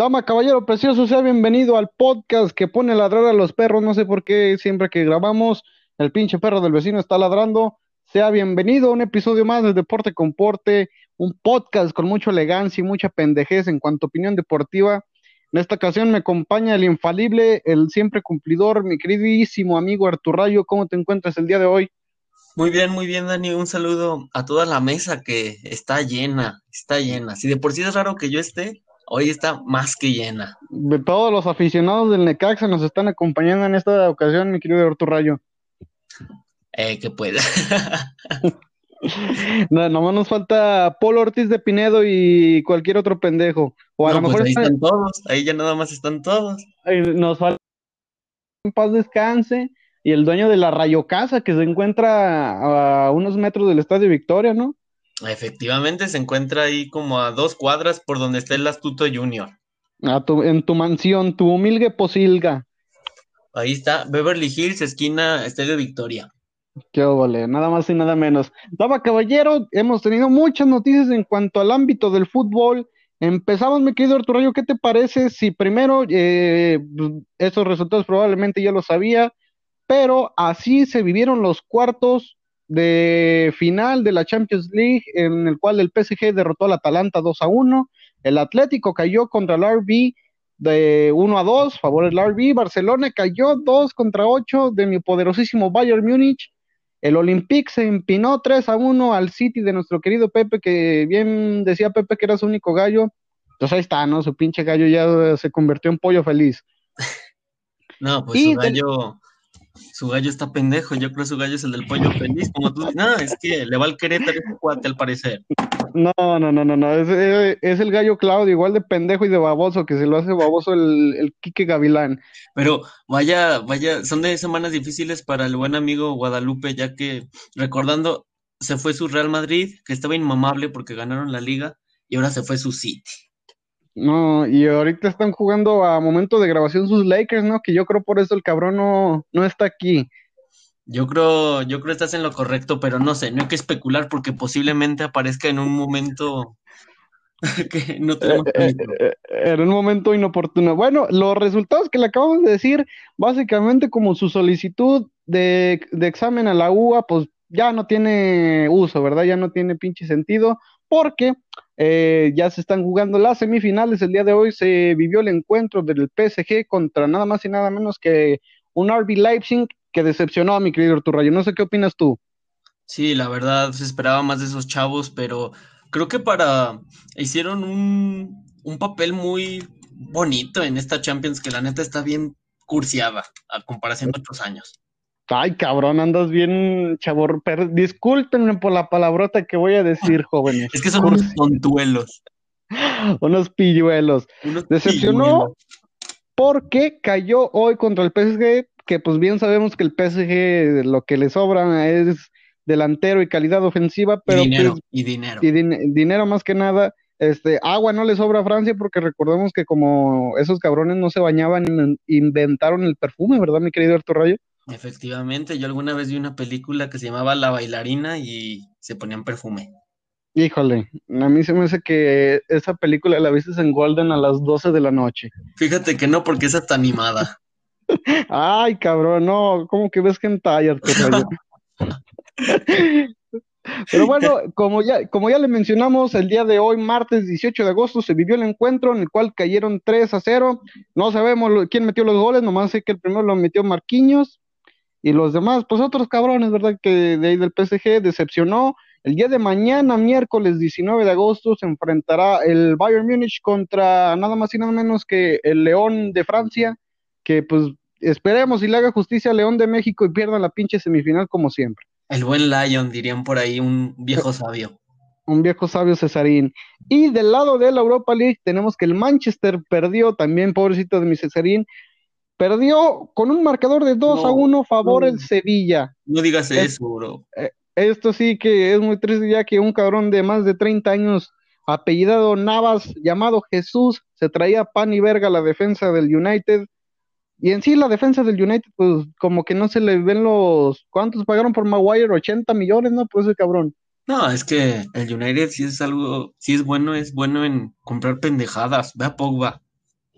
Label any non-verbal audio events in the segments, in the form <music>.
Dama, caballero precioso, sea bienvenido al podcast que pone a ladrar a los perros. No sé por qué siempre que grabamos el pinche perro del vecino está ladrando. Sea bienvenido a un episodio más de Deporte con Porte, un podcast con mucha elegancia y mucha pendejez en cuanto a opinión deportiva. En esta ocasión me acompaña el infalible, el siempre cumplidor, mi queridísimo amigo Arturrayo. ¿Cómo te encuentras el día de hoy? Muy bien, muy bien, Dani. Un saludo a toda la mesa que está llena, está llena. Si de por sí es raro que yo esté, hoy está más que llena. De todos los aficionados del Necaxa nos están acompañando en esta ocasión, mi querido Arturo Rayo. Eh, que pueda. <laughs> no, nomás nos falta Polo Ortiz de Pinedo y cualquier otro pendejo. O a lo pues mejor ahí están todos, ahí ya nada más están todos. Nos falta en paz descanse y el dueño de la Rayo Casa que se encuentra a unos metros del Estadio Victoria, ¿no? Efectivamente, se encuentra ahí como a dos cuadras por donde está el Astuto Junior. A tu, en tu mansión, tu humilde posilga. Ahí está, Beverly Hills, esquina Estadio Victoria. Qué vale, nada más y nada menos. Daba caballero, hemos tenido muchas noticias en cuanto al ámbito del fútbol. Empezamos, mi querido Arturo, ¿qué te parece si primero eh, esos resultados probablemente ya lo sabía, pero así se vivieron los cuartos de final de la Champions League, en el cual el PSG derrotó al Atalanta 2 a 1, el Atlético cayó contra el RB de 1 a 2, favor del RB, Barcelona cayó 2 contra 8 de mi poderosísimo Bayern Múnich, el Olympique se empinó 3 a 1 al City de nuestro querido Pepe, que bien decía Pepe que era su único gallo, entonces ahí está, ¿no? Su pinche gallo ya se convirtió en pollo feliz. <laughs> No, pues su gallo, su gallo está pendejo, yo creo que su gallo es el del pollo feliz, como tú no, es que le va al Querétaro ese cuate al parecer. No, no, no, no, no, es, es, el gallo Claudio, igual de pendejo y de baboso, que se lo hace baboso el, el Quique Gavilán. Pero vaya, vaya, son de semanas difíciles para el buen amigo Guadalupe, ya que recordando, se fue su Real Madrid, que estaba inmamable porque ganaron la liga, y ahora se fue su City. No, y ahorita están jugando a momento de grabación sus Lakers, ¿no? Que yo creo por eso el cabrón no, no está aquí. Yo creo, yo creo que estás en lo correcto, pero no sé, no hay que especular porque posiblemente aparezca en un momento <laughs> que no tenemos eh, eh, En un momento inoportuno. Bueno, los resultados que le acabamos de decir, básicamente como su solicitud de, de examen a la UA, pues ya no tiene uso, ¿verdad? Ya no tiene pinche sentido, porque eh, ya se están jugando las semifinales. El día de hoy se vivió el encuentro del PSG contra nada más y nada menos que un RB Leipzig que decepcionó a mi querido Arturo No sé qué opinas tú. Sí, la verdad se esperaba más de esos chavos, pero creo que para hicieron un, un papel muy bonito en esta Champions que la neta está bien cursiada a comparación de otros años. Ay, cabrón, andas bien chavor. discúlpenme por la palabrota que voy a decir, jóvenes. <laughs> Es que son unos tontuelos. <laughs> unos pilluelos. Decepcionó porque cayó hoy contra el PSG, que pues bien sabemos que el PSG lo que le sobra es delantero y calidad ofensiva, pero... Y dinero, pues, y dinero. Y dinero más que nada. Este, agua no le sobra a Francia porque recordemos que como esos cabrones no se bañaban, inventaron el perfume, ¿verdad, mi querido Arturo Rayo? Efectivamente, yo alguna vez vi una película que se llamaba La bailarina y se ponían perfume. Híjole, a mí se me hace que esa película la viste en Golden a las 12 de la noche. Fíjate que no, porque esa está animada. <laughs> Ay, cabrón, no, ¿cómo que ves que en tallas? <laughs> Pero bueno, como ya, como ya le mencionamos, el día de hoy, martes 18 de agosto, se vivió el encuentro en el cual cayeron 3 a 0. No sabemos quién metió los goles, nomás sé que el primero lo metió Marquinhos y los demás, pues otros cabrones, ¿verdad? Que de ahí del PSG decepcionó. El día de mañana, miércoles 19 de agosto, se enfrentará el Bayern Múnich contra nada más y nada menos que el León de Francia, que pues esperemos y le haga justicia a León de México y pierda la pinche semifinal como siempre. El buen Lion, dirían por ahí, un viejo sabio. Un viejo sabio Cesarín. Y del lado de la Europa League tenemos que el Manchester perdió también, pobrecito de mi Cesarín, Perdió con un marcador de 2 a 1 favor el Sevilla. No digas eso, bro. Eh, esto sí que es muy triste ya que un cabrón de más de 30 años, apellidado Navas, llamado Jesús, se traía pan y verga a la defensa del United. Y en sí la defensa del United, pues como que no se le ven los... ¿Cuántos pagaron por Maguire? 80 millones, ¿no? Pues ese cabrón. No, es que el United si es algo, si es bueno, es bueno en comprar pendejadas. Ve a Pogba.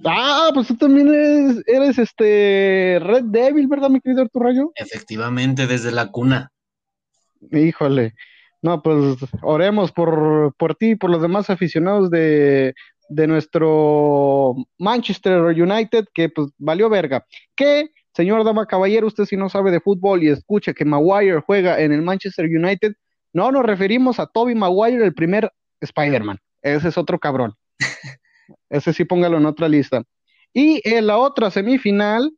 Ah, pues tú también eres, eres este Red Devil, ¿verdad, mi querido Arturo Rayo? Efectivamente, desde la cuna. Híjole. No, pues oremos por, por ti y por los demás aficionados de, de nuestro Manchester United, que pues valió verga. Que, señor Dama Caballero, usted si no sabe de fútbol y escucha que Maguire juega en el Manchester United, no nos referimos a Toby Maguire, el primer Spider-Man. Ese es otro cabrón. <laughs> Ese sí póngalo en otra lista. Y en la otra semifinal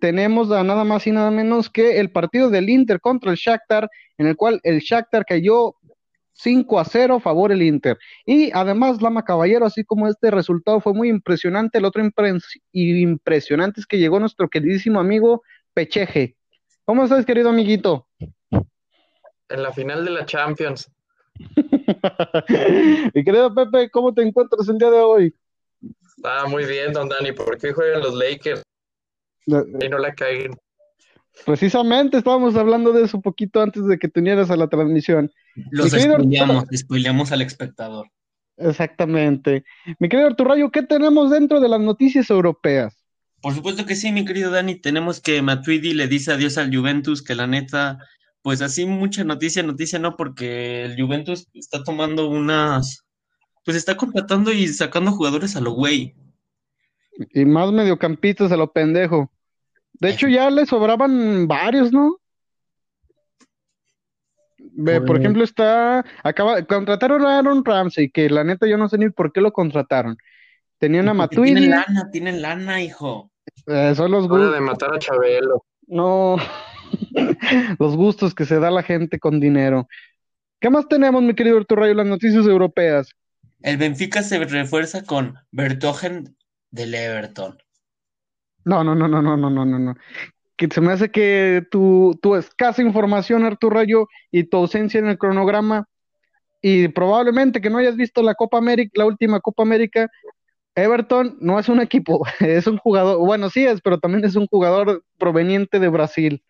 tenemos a nada más y nada menos que el partido del Inter contra el Shakhtar, en el cual el Shakhtar cayó 5 a 0 favor el Inter. Y además, Lama Caballero, así como este resultado fue muy impresionante, el otro impresionante es que llegó nuestro queridísimo amigo Pecheje. ¿Cómo estás, querido amiguito? En la final de la Champions. <laughs> Mi querido Pepe, ¿cómo te encuentras el día de hoy? Ah, muy bien, don Dani, ¿por qué juegan los Lakers? Y no la caen. Precisamente estábamos hablando de eso un poquito antes de que te unieras a la transmisión. Los spoileamos, spoileamos al espectador. Exactamente. Mi querido Arturayo, ¿qué tenemos dentro de las noticias europeas? Por supuesto que sí, mi querido Dani. Tenemos que Matuidi le dice adiós al Juventus, que la neta, pues así mucha noticia, noticia no, porque el Juventus está tomando unas, pues está contratando y sacando jugadores a lo güey. Y más mediocampitos a lo pendejo. De hecho, ya le sobraban varios, ¿no? Por pues ejemplo, está. Acaba, contrataron a Aaron Ramsey, que la neta yo no sé ni por qué lo contrataron. Tenían a Matuidi. Tienen lana, tienen lana, hijo. Eh, son los gustos. de matar a Chabelo. No. <laughs> los gustos que se da la gente con dinero. ¿Qué más tenemos, mi querido Arturo Las noticias europeas. El Benfica se refuerza con Bertogen del Everton. No, no, no, no, no, no, no, no. Que se me hace que tu, tu escasa información, Arturo Rayo, y tu ausencia en el cronograma, y probablemente que no hayas visto la Copa América, la última Copa América, Everton no es un equipo, <laughs> es un jugador, bueno, sí es, pero también es un jugador proveniente de Brasil.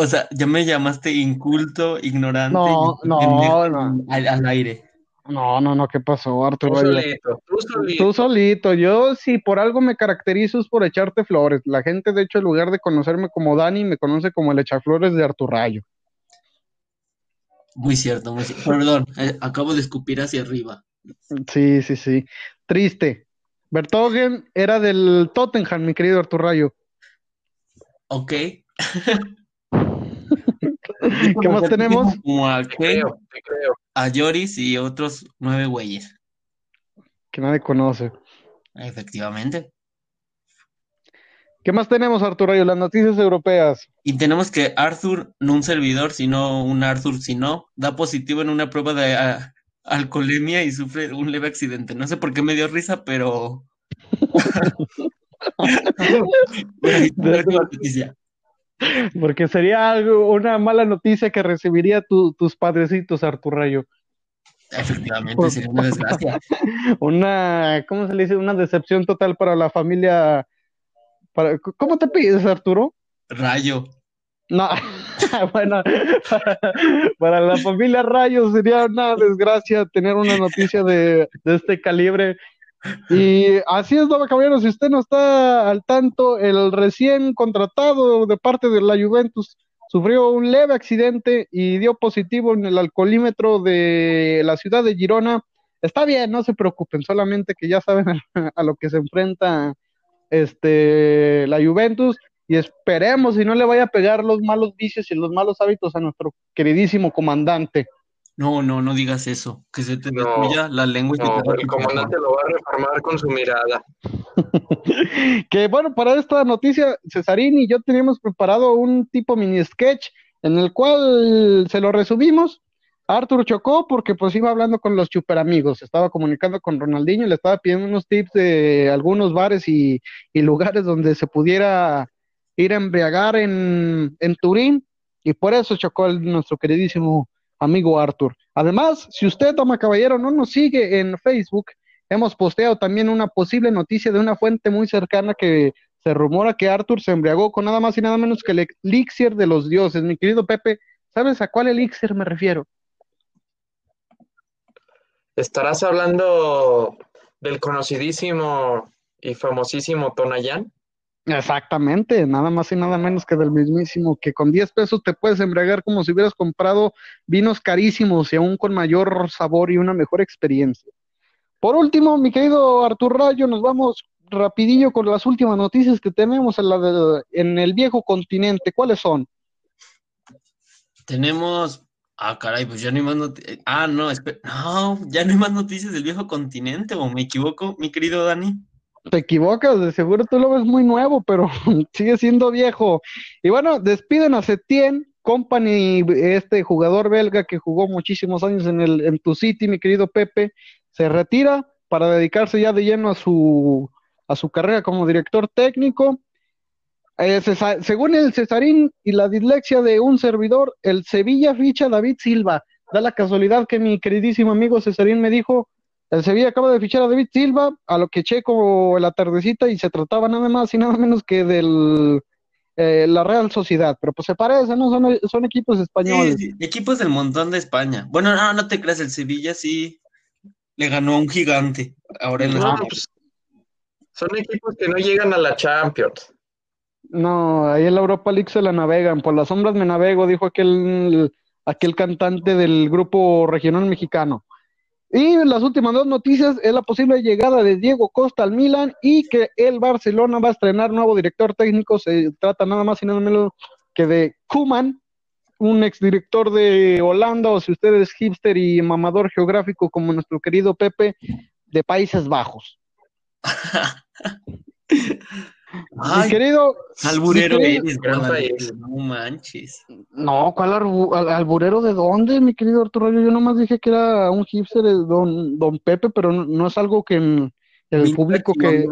O sea, ya me llamaste inculto, ignorante. No, no, no. al aire. No, no, no, ¿qué pasó, Arturo? Tú solito, tú solito. Tú solito. Yo, si por algo me caracterizo es por echarte flores. La gente, de hecho, en lugar de conocerme como Dani, me conoce como el echaflores de Arturrayo. Muy cierto, muy cierto. Perdón, eh, acabo de escupir hacia arriba. Sí, sí, sí. Triste. Bertogen era del Tottenham, mi querido Arturrayo. Ok. <laughs> <laughs> ¿Qué más tenemos? a, creo, a Lloris y otros nueve güeyes. Que nadie conoce. Efectivamente. ¿Qué más tenemos, Arturo? Las noticias europeas. Y tenemos que Arthur, no un servidor, sino un Arthur, si no, da positivo en una prueba de alcoholemia y sufre un leve accidente. No sé por qué me dio risa, pero. <laughs> <laughs> Porque sería algo, una mala noticia que recibiría tus padrecitos, Rayo. Efectivamente, sería una desgracia. <laughs> una, ¿cómo se le dice? Una decepción total para la familia. Para, ¿Cómo te pides, Arturo? Rayo. No, <laughs> bueno, <laughs> para, la familia Rayo sería una desgracia tener una noticia de, de este calibre y así es, Dama Caballero, si usted no está al tanto, el recién contratado de parte de la Juventus sufrió un leve accidente y dio positivo en el alcoholímetro de la ciudad de Girona. Está bien, no se preocupen, solamente que ya saben <laughs> a, lo que se enfrenta este la Juventus y esperemos si no le vaya a pegar los malos vicios y los malos hábitos a nuestro queridísimo comandante. No, no, no digas eso, que se te destruya la lengua y no, el comandante lo va a reformar con su mirada. <laughs> que bueno, para esta noticia, Cesarín y yo teníamos preparado un tipo mini sketch en el cual se lo resumimos. Arthur chocó porque pues iba hablando con los super amigos, estaba comunicando con Ronaldinho y le estaba pidiendo unos tips de algunos bares y, lugares donde se pudiera ir a embriagar en, en Turín y por eso chocó el, nuestro queridísimo amigo Arthur. Además, si usted, toma caballero, no nos sigue en Facebook, hemos posteado también una posible noticia de una fuente muy cercana que se rumora que Arthur se embriagó con nada más y nada menos que el elixir de los dioses. Mi querido Pepe, ¿sabes a cuál elixir me refiero? Estarás hablando del conocidísimo y famosísimo Tonayán. Exactamente, nada más y nada menos que del mismísimo, que con 10 pesos te puedes embriagar como si hubieras comprado vinos carísimos y aún con mayor sabor y una mejor experiencia. Por último, mi querido Artur Rayo, nos vamos rapidillo con las últimas noticias que tenemos en, la en el viejo continente. ¿Cuáles son? Tenemos Ah, caray, pues ya no hay más noticias. Ah, no. No, ya no hay más noticias del viejo continente, ¿o me equivoco, mi querido Dani? Te equivocas, de seguro tú lo ves muy nuevo, pero <laughs> sigue siendo viejo. Y bueno, despiden a Setien, Company, este jugador belga que jugó muchísimos años en, el, en tu City, mi querido Pepe, se retira para dedicarse ya de lleno a su, a su carrera como director técnico. Eh, según el Cesarín y la dislexia de un servidor, el Sevilla ficha David Silva. Da la casualidad que mi queridísimo amigo Cesarín me dijo el Sevilla acaba de fichar a David Silva, a lo que checo la tardecita y se trataba nada más y nada menos que del eh, la Real Sociedad, pero pues se parece, ¿no? Son, equipos españoles. Sí, equipos del montón de España. Bueno, no, no te creas, el Sevilla sí le ganó a un gigante. Ahora en no, pues, son equipos que no llegan a la Champions. No, ahí en la Europa League se la navegan. Por las sombras me navego, dijo aquel, aquel cantante del grupo regional mexicano. Y las últimas dos noticias es la posible llegada de Diego Costa al Milan y que el Barcelona va a estrenar nuevo director técnico. Se trata nada más y nada menos que de Kuman, un exdirector de Holanda, o si usted es hipster y mamador geográfico como nuestro querido Pepe, de Países Bajos. <laughs> mi querido. Alburero no manches. No, ¿cuál alburero de dónde, mi querido Arturo? Yo nomás dije que era un hipster, don, don Pepe, pero no, es algo que el público que.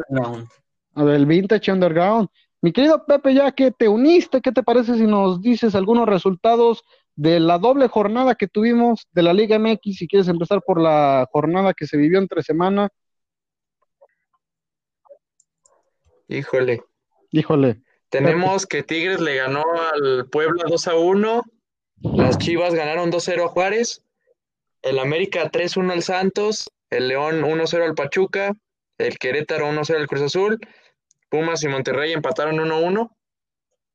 El vintage underground. Mi querido Pepe, ya que te uniste, ¿qué te parece si nos dices algunos resultados de la doble jornada que tuvimos de la Liga MX? Si quieres empezar por la jornada que se vivió entre semana Híjole. Híjole. Tenemos que Tigres le ganó al Puebla 2 a 1. Las Chivas ganaron 2-0 a Juárez. El América 3-1 al Santos. El León 1-0 al Pachuca. El Querétaro 1-0 al Cruz Azul. Pumas y Monterrey empataron 1-1.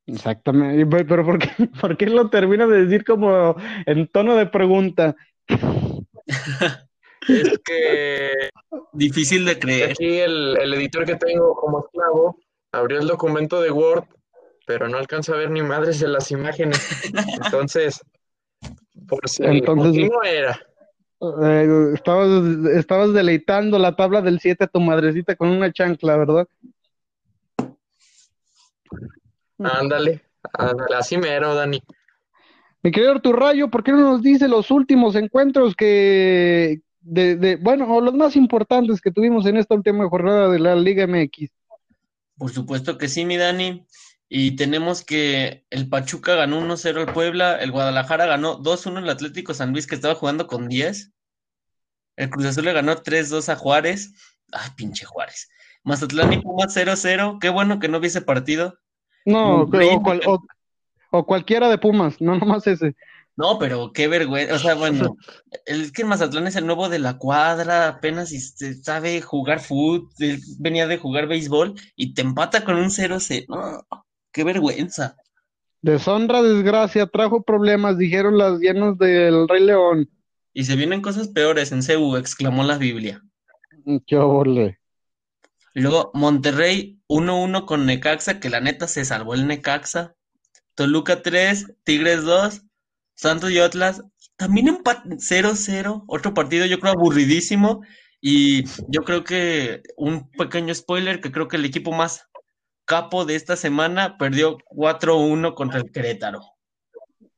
Exactamente. Pero ¿por qué, <laughs> ¿por qué lo termina de decir como en tono de pregunta? <laughs> Es que. Difícil de creer. Aquí el, editor que tengo como esclavo abrió el documento de Word, pero no alcanza a ver ni madres de las imágenes. Entonces, por si Entonces, no era. Eh, estabas, estabas deleitando la tabla del 7 a tu madrecita con una chancla, ¿verdad? Ándale, ándale, así mero, Dani. Mi querido Rayo, ¿por qué no nos dice los últimos encuentros que, de, de, bueno, los más importantes que tuvimos en esta última jornada de la Liga MX. Por supuesto que sí, mi Dani. Y tenemos que el Pachuca ganó 1-0 al Puebla, el Guadalajara ganó 2-1 al Atlético San Luis que estaba jugando con 10. El Cruz Azul le ganó 3-2 a Juárez. Ay, pinche Juárez. Mazatlán y Pumas 0-0. Qué bueno que no hubiese partido. No, o, cualquiera de Pumas, no nomás ese. No, pero qué vergüenza. O sea, bueno, es que el Mazatlán es el nuevo de la cuadra, apenas este, sabe jugar fútbol, venía de jugar béisbol y te empata con un 0-0. qué vergüenza. Deshonra, desgracia, trajo problemas, dijeron las llenas del Rey León. Y se vienen cosas peores en CEU, exclamó la Biblia. Qué horrible. Luego Monterrey 1-1 con Necaxa, que la neta se salvó el Necaxa. Toluca 3, Tigres 2, Santos y Atlas también empate 0-0, otro partido yo creo aburridísimo y yo creo que un pequeño spoiler que creo que el equipo más capo de esta semana perdió 4-1 contra el Querétaro.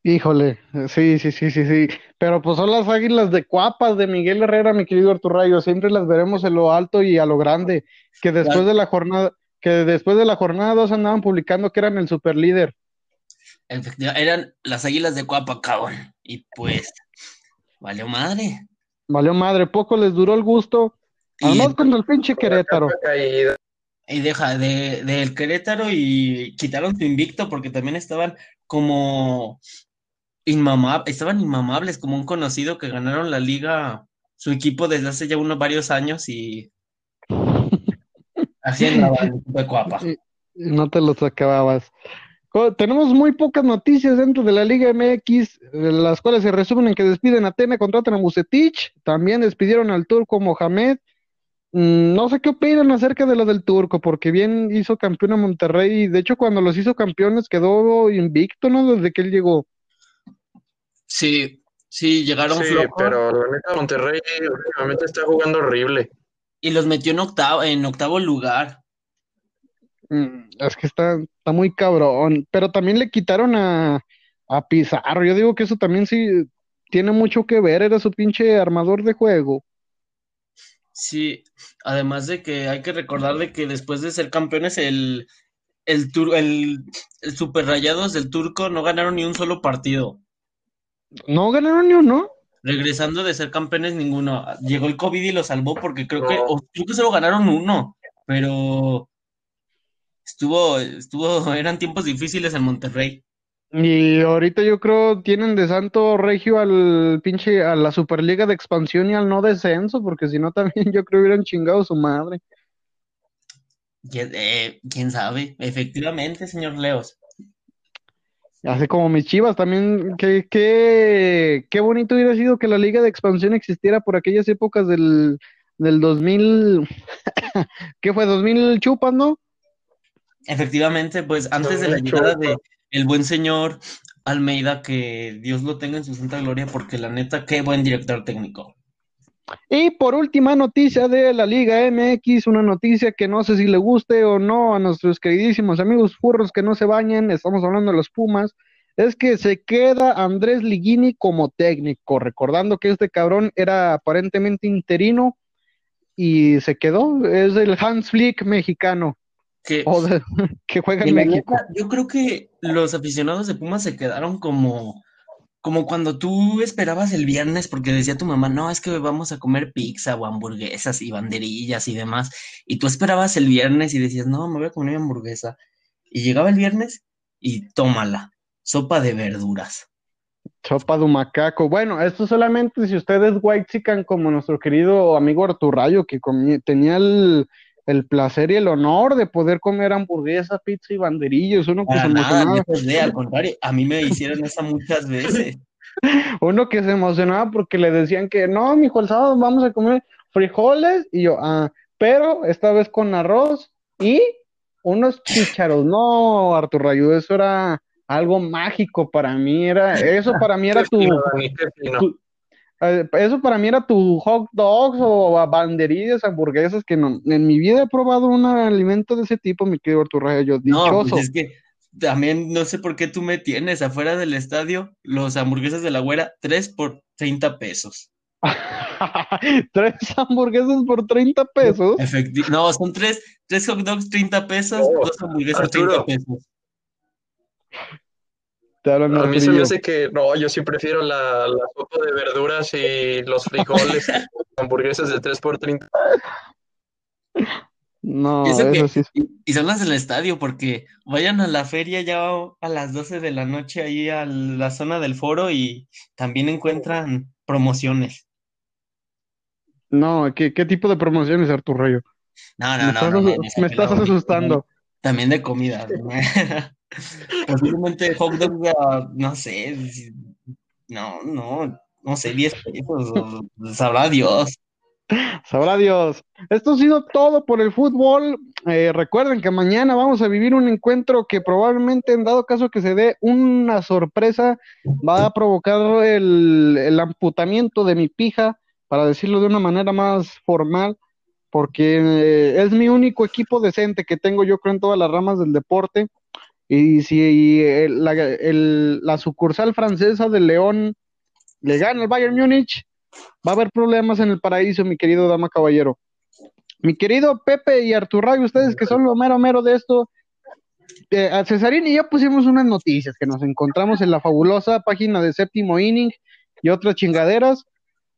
Híjole, sí, sí, sí, sí, sí. Pero pues son las águilas de cuapas de Miguel Herrera, mi querido Arturo Rayo. Siempre las veremos en lo alto y a lo grande. Que después de la jornada, que después de la jornada dos andaban publicando que eran el superlíder eran las águilas de Cuapa, cabrón. Y pues, valió madre. Valió madre, poco les duró el gusto. Además con el pinche Querétaro. Y deja de, del Querétaro y quitaron su invicto porque también estaban como inmamables, estaban inmamables, como un conocido que ganaron la liga, su equipo desde hace ya unos varios años y <laughs> Así en de cuapa. No te los acababas. Tenemos muy pocas noticias dentro de la Liga MX, las cuales se resumen en que despiden a Tena, contratan a Bucetich, también despidieron al turco Mohamed. Mm, no sé qué opinan acerca de lo del turco, porque bien hizo campeón a Monterrey, de hecho cuando los hizo campeones quedó invicto, ¿no? Desde que él llegó. Sí, sí, llegaron sí, pero la neta Monterrey últimamente está jugando horrible. Y los metió en octavo, en octavo lugar. Mm, es que está, está muy cabrón, pero también le quitaron a, a Pizarro. Yo digo que eso también sí tiene mucho que ver, era su pinche armador de juego. Sí, además de que hay que recordar de que después de ser campeones, el, el, el, el Super Rayados del Turco no ganaron ni un solo partido. No ganaron ni uno. Regresando de ser campeones, ninguno. Llegó el COVID y lo salvó porque creo que, creo que solo ganaron uno, pero estuvo, estuvo, <laughs> eran tiempos difíciles en Monterrey. Y ahorita yo creo tienen de santo regio al pinche, a la Superliga de expansión y al no descenso, porque si no también <laughs> yo creo hubieran chingado su madre. Eh, ¿Quién sabe? Efectivamente, señor Leos. Hace como mis chivas también, qué, qué, qué bonito hubiera sido que la liga de expansión existiera por aquellas épocas del, del 2000, <laughs> ¿qué fue? ¿2000 chupas, no? Efectivamente, pues antes de la llegada de el buen señor Almeida, que Dios lo tenga en su santa gloria, porque la neta, qué buen director técnico. Y por última noticia de la Liga MX, una noticia que no sé si le guste o no a nuestros queridísimos amigos furros que no se bañen, estamos hablando de los Pumas, es que se queda Andrés Ligini como técnico, recordando que este cabrón era aparentemente interino y se quedó, es el Hans Flick mexicano. Que, <laughs> que juega en México. yo creo que los aficionados de Pumas se quedaron como como cuando tú esperabas el viernes porque decía tu mamá, no, es que vamos a comer pizza o hamburguesas y banderillas y demás, y tú esperabas el viernes y decías, no, me voy a comer hamburguesa. Y llegaba el viernes y tómala, sopa de verduras. Sopa de macaco. Bueno, esto solamente si ustedes white chican como nuestro querido amigo Arturrayo, que tenía el, el placer y el honor de poder comer hamburguesa, pizza y banderillos. Uno que se emocionaba. al contrario, a mí me hicieron eso muchas veces. <laughs> Uno que se emocionaba porque le decían que no, mijo, el sábado vamos a comer frijoles y yo, ah, pero esta vez con arroz y unos chícharos. No, Artur Rayo, eso era algo mágico para mí, era, eso para mí era tu, eso para mí era tu hot dogs o banderillas, hamburguesas, que no, en mi vida he probado un alimento de ese tipo, mi querido Arturo Yo, dichoso. No, pues es que también no sé por qué tú me tienes afuera del estadio los hamburguesas de la güera, tres por 30 pesos. <laughs> tres hamburguesas por 30 pesos. no, son tres, tres hot dogs 30 pesos, dos hamburguesas 30 pesos a mí se me hace que, no, yo sí prefiero la, la sopa de verduras y los frijoles, <laughs> hamburguesas de 3 por 30. No, eso, sí. Y, son las del estadio, porque vayan a la feria ya a las 12 de la noche ahí a la zona del foro y también encuentran promociones. No, ¿qué, qué tipo de promociones, Artur Rayo? No, no, no, me estás asustando. También de comida. <laughs> Posiblemente hot no sé, no, no, no sé, 10 pesos, sabrá Dios. Sabrá Dios. Esto ha sido todo por el fútbol. Eh, recuerden que mañana vamos a vivir un encuentro que probablemente, en dado caso que se dé una sorpresa, va a provocar el, el amputamiento de mi pija, para decirlo de una manera más formal, porque eh, es mi único equipo decente que tengo yo creo en todas las ramas del deporte. Y si eh, la, sucursal francesa de León le gana al Bayern Múnich, va a haber problemas en el paraíso, mi querido dama caballero. Mi querido Pepe y Arturray, ustedes que son lo mero mero de esto, eh, a Cesarín y yo pusimos unas noticias que nos encontramos en la fabulosa página de Séptimo Inning y otras chingaderas,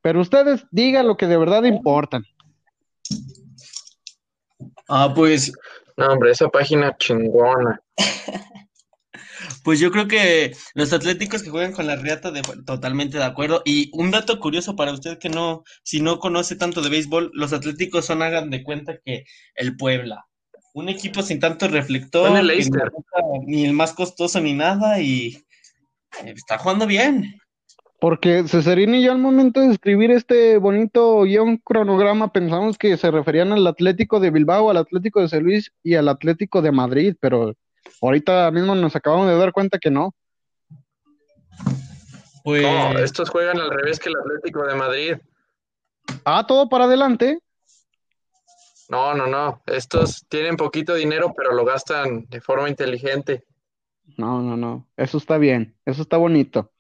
pero ustedes digan lo que de verdad importan. Ah, pues no, hombre, esa página chingona. <laughs> Pues yo creo que los atléticos que juegan con la Riata, de, totalmente de acuerdo. Y un dato curioso para usted que no, si no conoce tanto de béisbol, los atléticos son, hagan de cuenta que el Puebla. un equipo sin tanto reflector, el ni el más costoso ni nada, y eh, está jugando bien. Porque Cesarini y yo al momento de escribir este bonito guion cronograma pensamos que se referían al Atlético de Bilbao, al Atlético de San Luis y al Atlético de Madrid, pero ahorita mismo nos acabamos de dar cuenta que no. Pues, No, estos juegan al revés que el Atlético de Madrid. Ah, todo para adelante. No, no, no. Estos tienen poquito dinero, pero lo gastan de forma inteligente. No, no, no. Eso está bien, eso está bonito.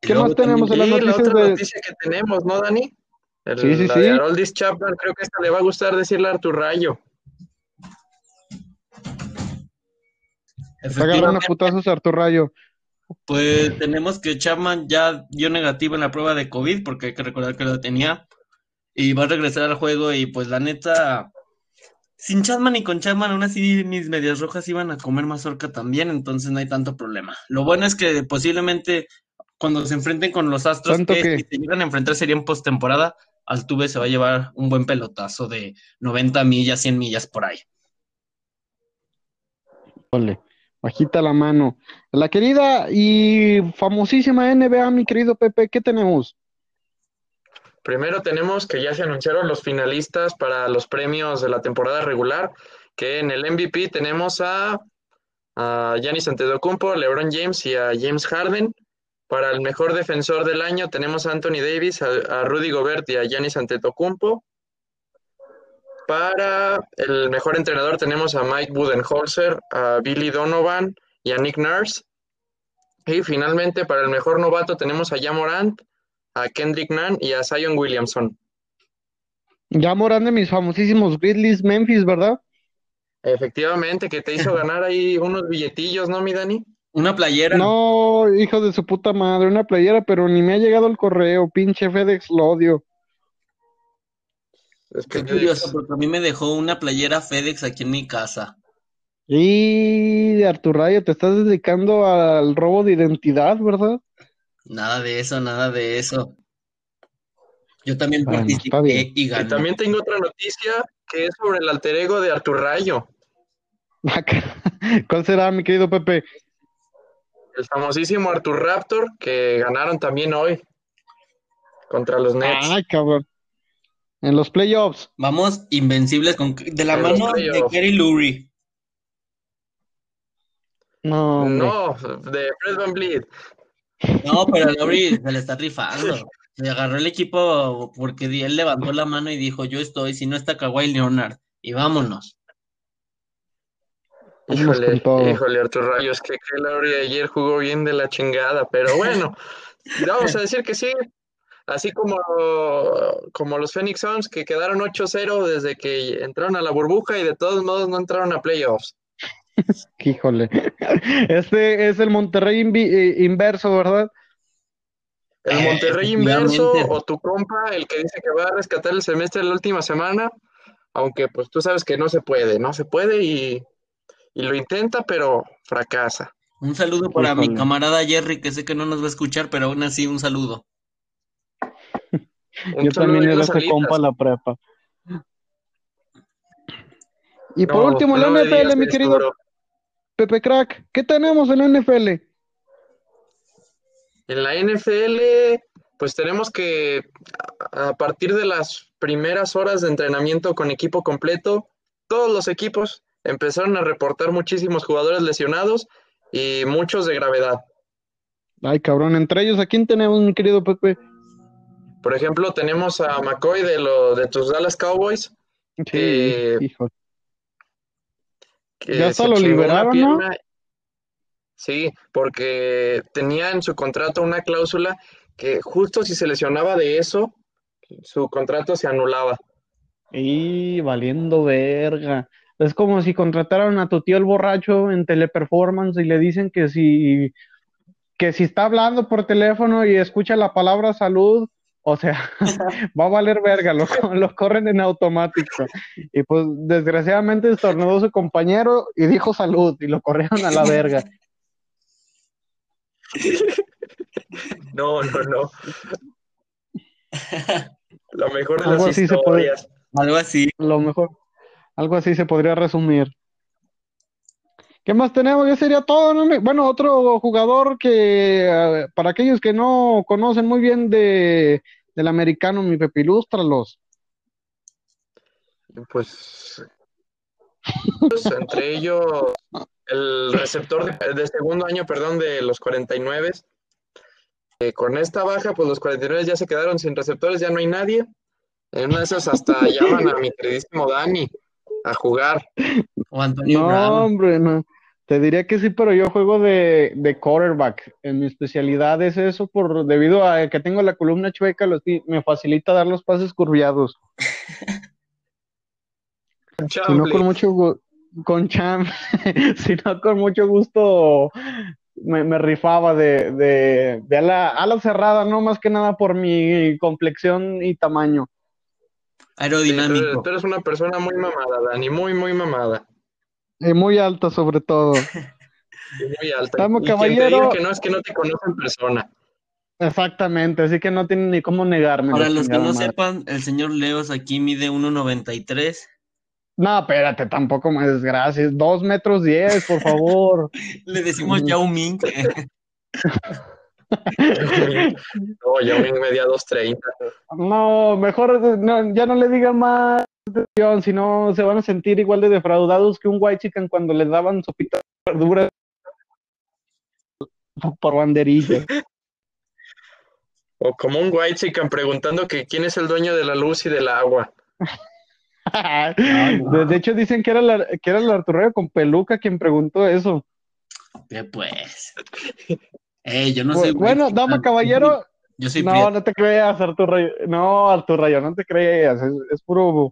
¿Qué más tenemos en las Y la noticias otra de... noticia que tenemos, ¿no, Dani? El- Sí, sí, la sí. de Haroldis Chapman, creo que esta le va a gustar decirle a Artur Rayo. Está agarrando a putazos a Artur Rayo. Pues tenemos que Chapman ya dio negativo en la prueba de COVID, porque hay que recordar que lo tenía, y va a regresar al juego, y pues la neta, sin Chapman y con Chapman, aún así mis medias rojas iban a comer mazorca también, entonces no hay tanto problema. Lo bueno es que posiblemente cuando se enfrenten con los Astros, ¿Tanto que si se llegan a enfrentar sería en postemporada, Altuve se va a llevar un buen pelotazo de 90 millas, 100 millas por ahí. Ole, bajita la mano. La querida y famosísima NBA, mi querido Pepe, ¿qué tenemos? Primero tenemos que ya se anunciaron los finalistas para los premios de la temporada regular, que en el MVP tenemos a, a Giannis Antetokounmpo, LeBron James y a James Harden. Para el mejor defensor del año tenemos a Anthony Davis, a, a Rudy Gobert y a Giannis Antetokounmpo. Para el mejor entrenador tenemos a Mike Budenholzer, a Billy Donovan y a Nick Nurse. Y finalmente para el mejor novato tenemos a Morant, a Kendrick Nunn y a Zion Williamson. Ya Morán de mis famosísimos Grizzlies Memphis, ¿verdad? Efectivamente, que te hizo ganar ahí unos billetillos, ¿no, mi Dani? Una playera. No, hijo de su puta madre, una playera, pero ni me ha llegado el correo, pinche FedEx, lo odio. Es que Qué curioso, porque a mí me dejó una playera FedEx aquí en mi casa. Y Artur Rayo, te estás dedicando al robo de identidad, ¿verdad? Nada de eso, nada de eso. Yo también Bueno, está participé bien. y Y también tengo otra noticia que es sobre el alter ego de Artur Rayo, <laughs> ¿Cuál será, mi querido Pepe? El famosísimo Artur Raptor, que ganaron también hoy contra los Nets. Ay, cabrón. En los playoffs. Vamos invencibles con, de la En mano de. Kerry Lurie. No. No, de Fred Van Vliet. No, pero Lurie se le está rifando. Se agarró el equipo porque él levantó la mano y dijo, yo estoy, si no está Kawhi Leonard. Y vámonos. Híjole, híjole, Artur Rayo, es que Lowry ayer jugó bien de la chingada, pero bueno, vamos a decir que sí, así como, como los Phoenix Suns que quedaron 8-0 desde que entraron a la burbuja y de todos modos no entraron a playoffs. <laughs> Híjole. Este es el Monterrey invi- eh, inverso, ¿verdad? El Eh, Monterrey inverso o tu compa, el que dice que va a rescatar el semestre la última semana, aunque pues tú sabes que no se puede, no se puede y, y lo intenta, pero fracasa. Un saludo para mi camarada Jerry, que sé que no nos va a escuchar, pero aún así un saludo. Un Yo saludo también y era ese compa la prepa. Y por último, la no NFL, digas mi querido duro. Pepe Crack. ¿Qué tenemos en la NFL? En la NFL, pues tenemos que a partir de las primeras horas de entrenamiento con equipo completo, todos los equipos empezaron a reportar muchísimos jugadores lesionados y muchos de gravedad. Ay, cabrón, entre ellos, ¿a quién tenemos, mi querido Pepe? Por ejemplo, tenemos a McCoy de, lo, de tus Dallas Cowboys, Sí, Eh, hijo. que Ya se lo liberaron. Sí, porque tenía en su contrato una cláusula que justo si se lesionaba de eso, su contrato se anulaba. Y valiendo verga. Es como si contrataran a tu tío el borracho en teleperformance y le dicen que si, que si está hablando por teléfono y escucha la palabra salud, o sea, <laughs> va a valer verga, lo, <laughs> lo corren en automático. Y pues desgraciadamente estornudó su compañero y dijo salud y lo corrieron a la verga. <laughs> No, no, no. Lo mejor de Algo las así se puede-. Algo así. Lo mejor, Algo así se podría resumir. ¿Qué más tenemos? Ya sería todo. ¿no? Bueno, otro jugador que, para aquellos que no conocen muy bien de, del americano, mi Pepe, ilústralos. Pues, pues, entre ellos el receptor de, segundo año, perdón, de los 49. Eh, con esta baja, pues los 49 ya se quedaron sin receptores, ya no hay nadie. En una de esas hasta <laughs> llaman a mi queridísimo Dani a jugar. <laughs> O Antonio No, hombre, no. Te diría que sí, pero yo juego de, de quarterback. En mi especialidad es eso, por debido a que tengo la columna chueca, los, me facilita dar los pases curviados. si no con mucho con Cham, <laughs> si no con mucho gusto me, rifaba de, de, de ala, ala, cerrada, no más que nada por mi complexión y tamaño. Aerodinámico. tú, eres, una persona muy mamada, Dani, muy, muy mamada. Y muy alta sobre todo. <laughs> muy alta. Estamos, caballero. que no es que no te conoce en persona. Exactamente, así que no tiene ni cómo negarme. Para los que no sepan, el señor Leos aquí mide 1.93. No, espérate, tampoco me desgracias. Dos metros diez, por favor. <laughs> Le decimos Yao Ming. <laughs> no, Yao Ming media 2.30. No, mejor ya no le digan más si no se van a sentir igual de defraudados que un white chicken cuando le daban sopita de verduras por banderilla. O como un white chicken preguntando que quién es el dueño de la luz y del agua. <laughs> de hecho dicen que era, la, que era el Arturreo con peluca quien preguntó eso. ¿Qué pues? Yo no. Bueno, dama caballero, yo soy no, no te creas, Arturo. No, Arturo, no te creas. Es, puro,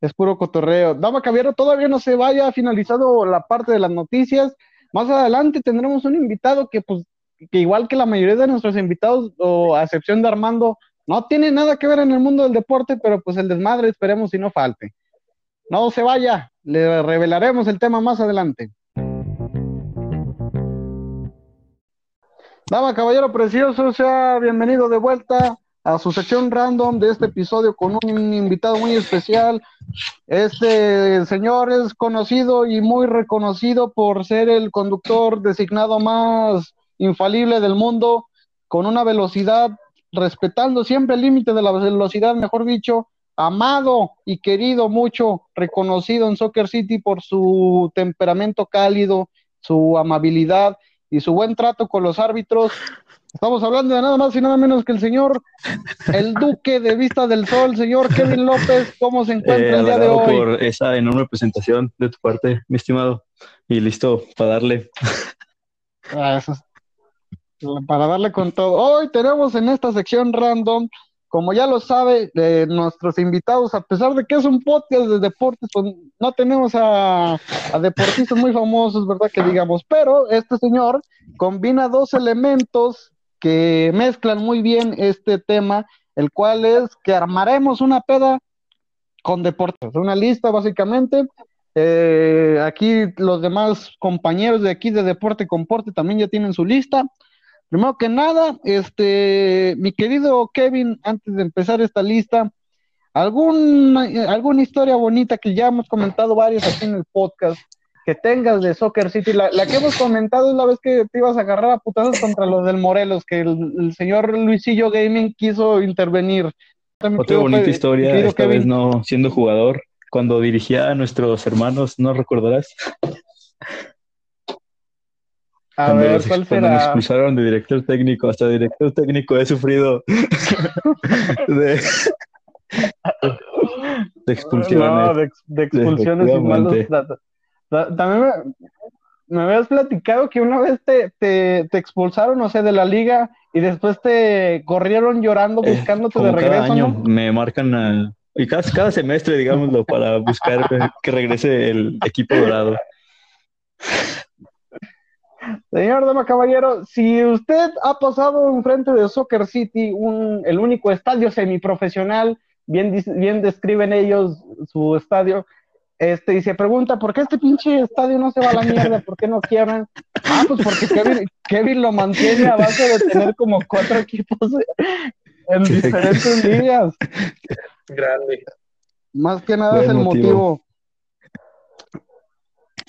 es puro cotorreo. Dama Caballero, todavía no se vaya finalizado la parte de las noticias. Más adelante tendremos un invitado que, pues, que igual que la mayoría de nuestros invitados, o a excepción de Armando, no tiene nada que ver en el mundo del deporte, pero pues el desmadre esperemos si no falte. No se vaya, le revelaremos el tema más adelante. Dama, caballero precioso, sea bienvenido de vuelta a su sección random de este episodio con un invitado muy especial. Este señor es conocido y muy reconocido por ser el conductor designado más infalible del mundo, con una velocidad, respetando siempre el límite de la velocidad, mejor dicho, amado y querido mucho, reconocido en Soccer City por su temperamento cálido, su amabilidad y su buen trato con los árbitros. Estamos hablando de nada más y nada menos que el señor, el duque de Vista del Sol, señor Kevin López, ¿cómo se encuentra el día de hoy? por esa enorme presentación de tu parte, mi estimado, y listo para darle. Gracias. Para darle con todo. Hoy tenemos en esta sección random como ya lo sabe, eh, nuestros invitados, a pesar de que es un podcast de deportes, pues no tenemos a, deportistas muy famosos, ¿verdad? Que digamos, pero este señor combina dos elementos que mezclan muy bien este tema, el cual es que armaremos una peda con deportes, una lista básicamente. Eh, aquí los demás compañeros de aquí de Deporte Comporte también ya tienen su lista. Primero que nada, este, mi querido Kevin, antes de empezar esta lista, ¿algún, alguna historia bonita que ya hemos comentado varias aquí en el podcast que tengas de Soccer City? La, que hemos comentado es la vez que te ibas a agarrar a putazos contra los del Morelos, que el, señor Luisillo Gaming quiso intervenir. Otra bonita historia, esta vez no siendo jugador, cuando dirigía a nuestros hermanos, ¿no recordarás? A cuando ver, ¿cuál cuando me expulsaron de director técnico, hasta director técnico he sufrido <laughs> de, de expulsiones. de, expulsiones y malos tratos. También me, habías platicado que una vez te, te, te, expulsaron, no sé, de la liga y después te corrieron llorando eh, buscándote de regreso. Cada año me marcan y cada, cada semestre, digámoslo, para buscar que regrese el equipo dorado. Señor Dama Caballero, si usted ha pasado enfrente de Soccer City, un, el único estadio semiprofesional, bien, bien describen ellos su estadio, este, y se pregunta, ¿por qué este pinche estadio no se va a la mierda? ¿Por qué no quiebran? Ah, pues porque Kevin, Kevin lo mantiene a base de tener como cuatro equipos en diferentes ligas. Grande. Más que nada es el motivo.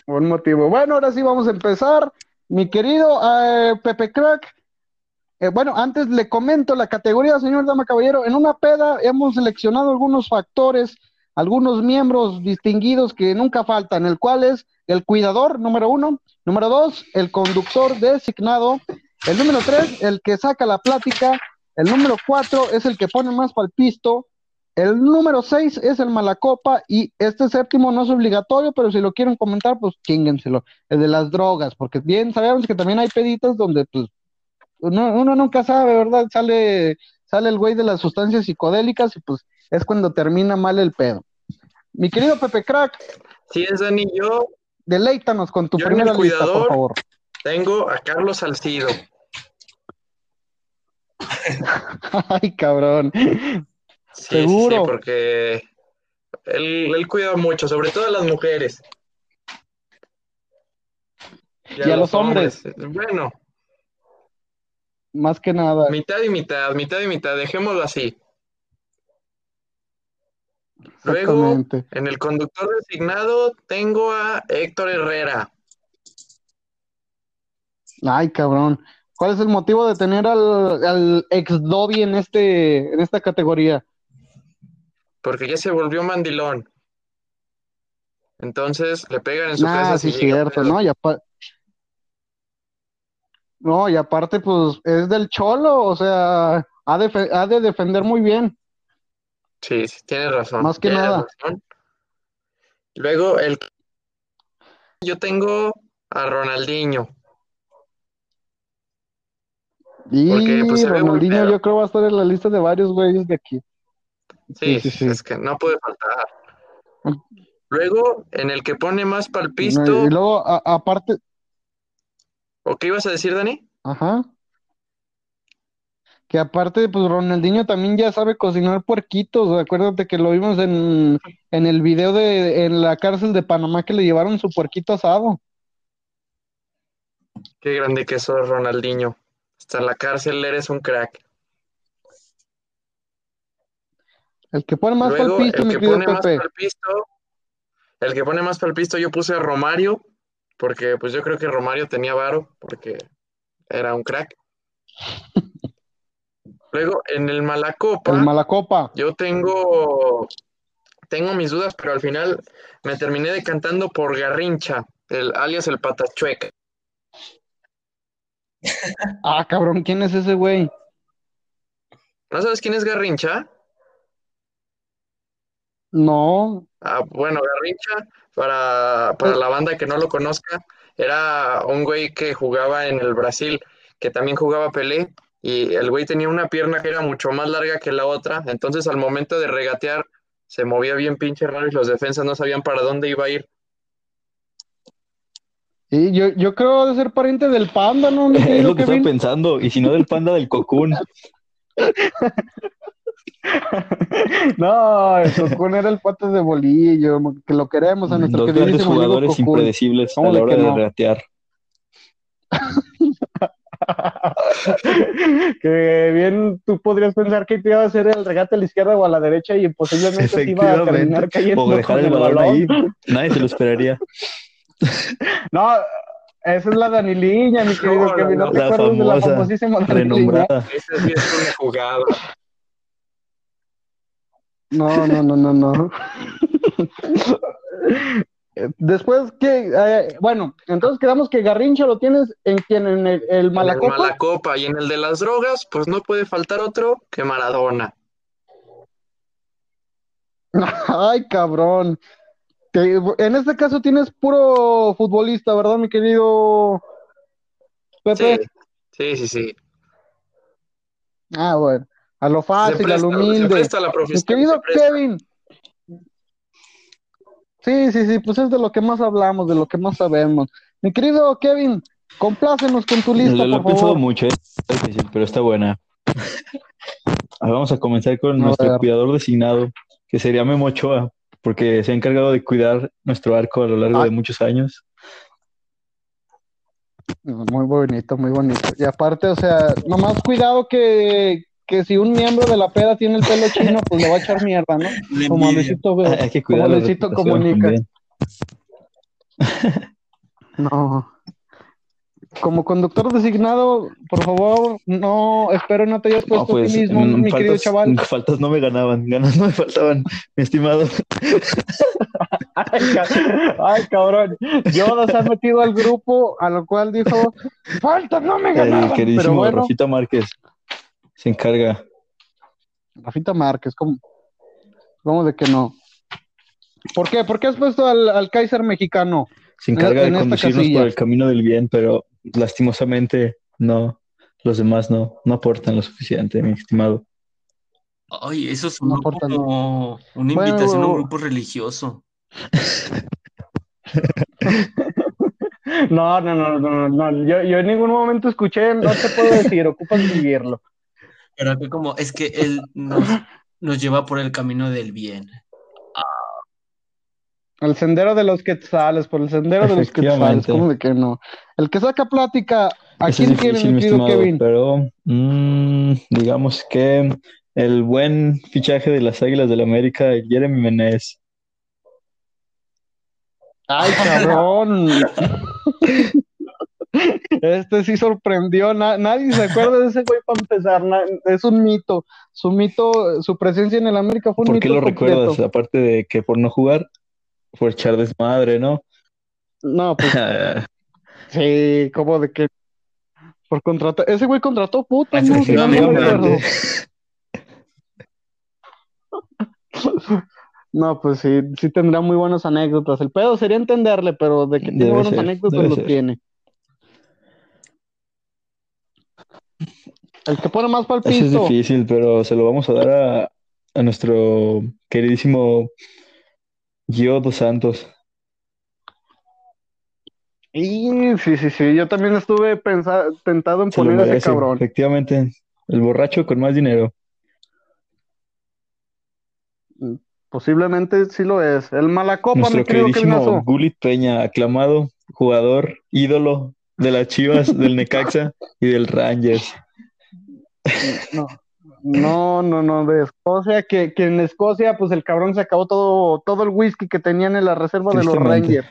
Buen motivo. Bueno, ahora sí vamos a empezar. Mi querido eh, Pepe Crack. eh, bueno, antes le comento la categoría, señor Dama Caballero. En una peda hemos seleccionado algunos factores, algunos miembros distinguidos que nunca faltan, el cual es el cuidador, número uno. Número dos, el conductor designado. El número tres, el que saca la plática. El número cuatro es el que pone más palpisto. El número 6 es el Malacopa y este séptimo no es obligatorio, pero si lo quieren comentar, pues chíngenselo. El de las drogas, porque bien sabemos que también hay peditas donde pues uno, uno nunca sabe, ¿verdad? Sale, sale el güey de las sustancias psicodélicas y pues es cuando termina mal el pedo. Mi querido Pepe Crack, Si es Dani, yo deleítanos con tu primera lista, por favor. tengo a Carlos Salcido. <laughs> Ay, cabrón. Sí, Seguro. Sí, porque él, él cuida mucho, sobre todo a las mujeres. Y a los hombres. Bueno, Más que nada. mitad y mitad, mitad y mitad, dejémoslo así. Luego, en el conductor designado tengo a Héctor Herrera. Ay, cabrón. ¿Cuál es el motivo de tener al, al ex Dobby en este, en esta categoría? Porque ya se volvió mandilón. Entonces le pegan en su Ah, casa sí, llega cierto. ¿no? Y No, y aparte, pues, es del Cholo, o sea, ha de, ha de defender muy bien. Sí, sí, tienes razón. Más que nada. razón. Luego, el yo tengo a Ronaldinho. Y Porque, pues, buen Ronaldinho yo creo va a estar en la lista de varios güeyes de aquí. Sí, Sí, sí, sí. es que no puede faltar. Luego, en el que pone más palpisto, Y luego, a- aparte, ¿o qué ibas a decir, Dani? ajá. Que aparte, pues Ronaldinho también ya sabe cocinar puerquitos. Acuérdate que lo vimos en, en el video de en la cárcel de Panamá que le llevaron su puerquito asado. Qué grande que sos, Ronaldinho. Hasta en la cárcel eres un crack. El que pone más Luego, palpito, el mi que querido pone más palpisto, el que pone más palpisto, yo puse a Romario, porque pues yo creo que Romario tenía varo, porque era un crack. <laughs> Luego, en el Malacopa, El Malacopa. yo tengo, tengo mis dudas, pero al final me terminé decantando por Garrincha, el, alias el Patachueca. Ah, cabrón, ¿quién es ese güey? ¿No sabes quién es Garrincha? No. Ah, bueno, Garrincha, para, para la banda que no lo conozca, era un güey que jugaba en el Brasil, que también jugaba Pelé, y el güey tenía una pierna que era mucho más larga que la otra, entonces al momento de regatear se movía bien pinche raro y los defensas no sabían para dónde iba a ir. Sí, yo, yo creo de ser pariente del panda, ¿no? <laughs> Es lo que estaba Kevin? pensando. Y si no, del panda del Cocoon. <laughs> <laughs> No, Cocoon era el pato de bolillo, que lo queremos a nuestro grandes amigo jugadores impredecibles a ¿Cómo la hora que de no? regatear. <laughs> Que bien tú podrías pensar que te iba a hacer el regate a la izquierda o a la derecha y posiblemente te iba a terminar cayendo O dejar con el balón balón. ahí. Nadie se lo esperaría. <laughs> No, esa es la Daniliña, mi querido No, Kevin. ¿No no, te la acuerdas de la famosa, famosísima Daniliña? Renombrada. Esa sí es una jugada. No, no, no, no, no. <laughs> Después que, eh, bueno, entonces quedamos que Garrincha lo tienes en quien en el, el En el Malacopa. Malacopa y en el de las drogas, pues no puede faltar otro que Maradona. <laughs> Ay, cabrón. Te- en este caso tienes puro futbolista, ¿verdad, mi querido Pepe? Sí, sí, sí, sí. Ah, bueno. A lo fácil, a lo se humilde. presta la Mi querido. Kevin. Sí, sí, sí, pues es de lo que más hablamos, de lo que más sabemos. Mi querido Kevin, complácenos con tu lista, Lo, lo he pensado favor. mucho, es difícil, pero está buena. Ah, Vamos a comenzar con A nuestro ver. cuidador designado, que sería Memo Ochoa, porque se ha encargado de cuidar nuestro arco a lo largo Ah. de muchos años. Muy bonito, muy bonito. Y aparte, o sea, nomás cuidado que, que si un miembro de la peda tiene el pelo chino, pues le va a echar mierda, ¿no? <laughs> Como. Luisito, Hay que cuidar como Luisito comunica. también. <laughs> No. Como conductor designado, por favor, no, espero no te hayas puesto No, pues, a ti mismo, mm, mi querido faltas, chaval. faltas no me ganaban, ganas no me faltaban, mi estimado. Ay, <laughs> ca- ay, cabrón. Yoda se ha metido al grupo, a lo cual dijo, falta, no me El ganaban. Pero queridísimo bueno, Rafita Márquez se encarga. Rafita Márquez, ¿cómo, cómo de que no? ¿Por qué? ¿Por qué has puesto al, al Kaiser mexicano? Se encarga en de conducirnos por el camino del bien, pero lastimosamente no, los demás no, no aportan lo suficiente, mi estimado. Ay, eso es No aportan. como una Bueno, invitación a un grupo religioso. <laughs> No, no, no, no, no. Yo, yo en ningún momento escuché, no te puedo decir, ocupas vivirlo. Pero acá como, es que él nos, nos lleva por el camino del bien. El sendero de los quetzales, por el sendero de los quetzales. ¿cómo de que no? El que saca plática, ¿a Eso es quién tiene, difícil, mi mi querido estimado, Kevin? pero mm, digamos que el buen fichaje de las Águilas del América, Jeremy Menez. Ay, cabrón. <laughs> Este sí sorprendió, na- nadie se acuerda de ese güey para empezar, na- es un mito, su mito, su presencia en el América fue un ¿Por qué mito lo completo. recuerdas? Aparte de que por no jugar, por echar desmadre, ¿no? No, pues <laughs> sí, como de que por contratar, ese güey contrató putas, ¿no? No, no. <laughs> No, pues sí, sí tendrá muy buenas anécdotas. El pedo sería entenderle, pero de que tiene buenas ser, anécdotas lo ser. tiene. El que pone más Eso es difícil, pero se lo vamos a dar a, a nuestro queridísimo Gio dos Santos. Y sí, sí, sí, yo también estuve tentado en Se poner a ese cabrón. efectivamente. El borracho con más dinero. Posiblemente sí lo es. El Malacopa, Nuestro mi querido queridísimo. Gulit Peña, aclamado jugador, ídolo de las Chivas, del Necaxa y del Rangers. No, no, no, no, de Escocia, que, que en Escocia, pues el cabrón se acabó todo, todo el whisky que tenían en la reserva de los. Rangers.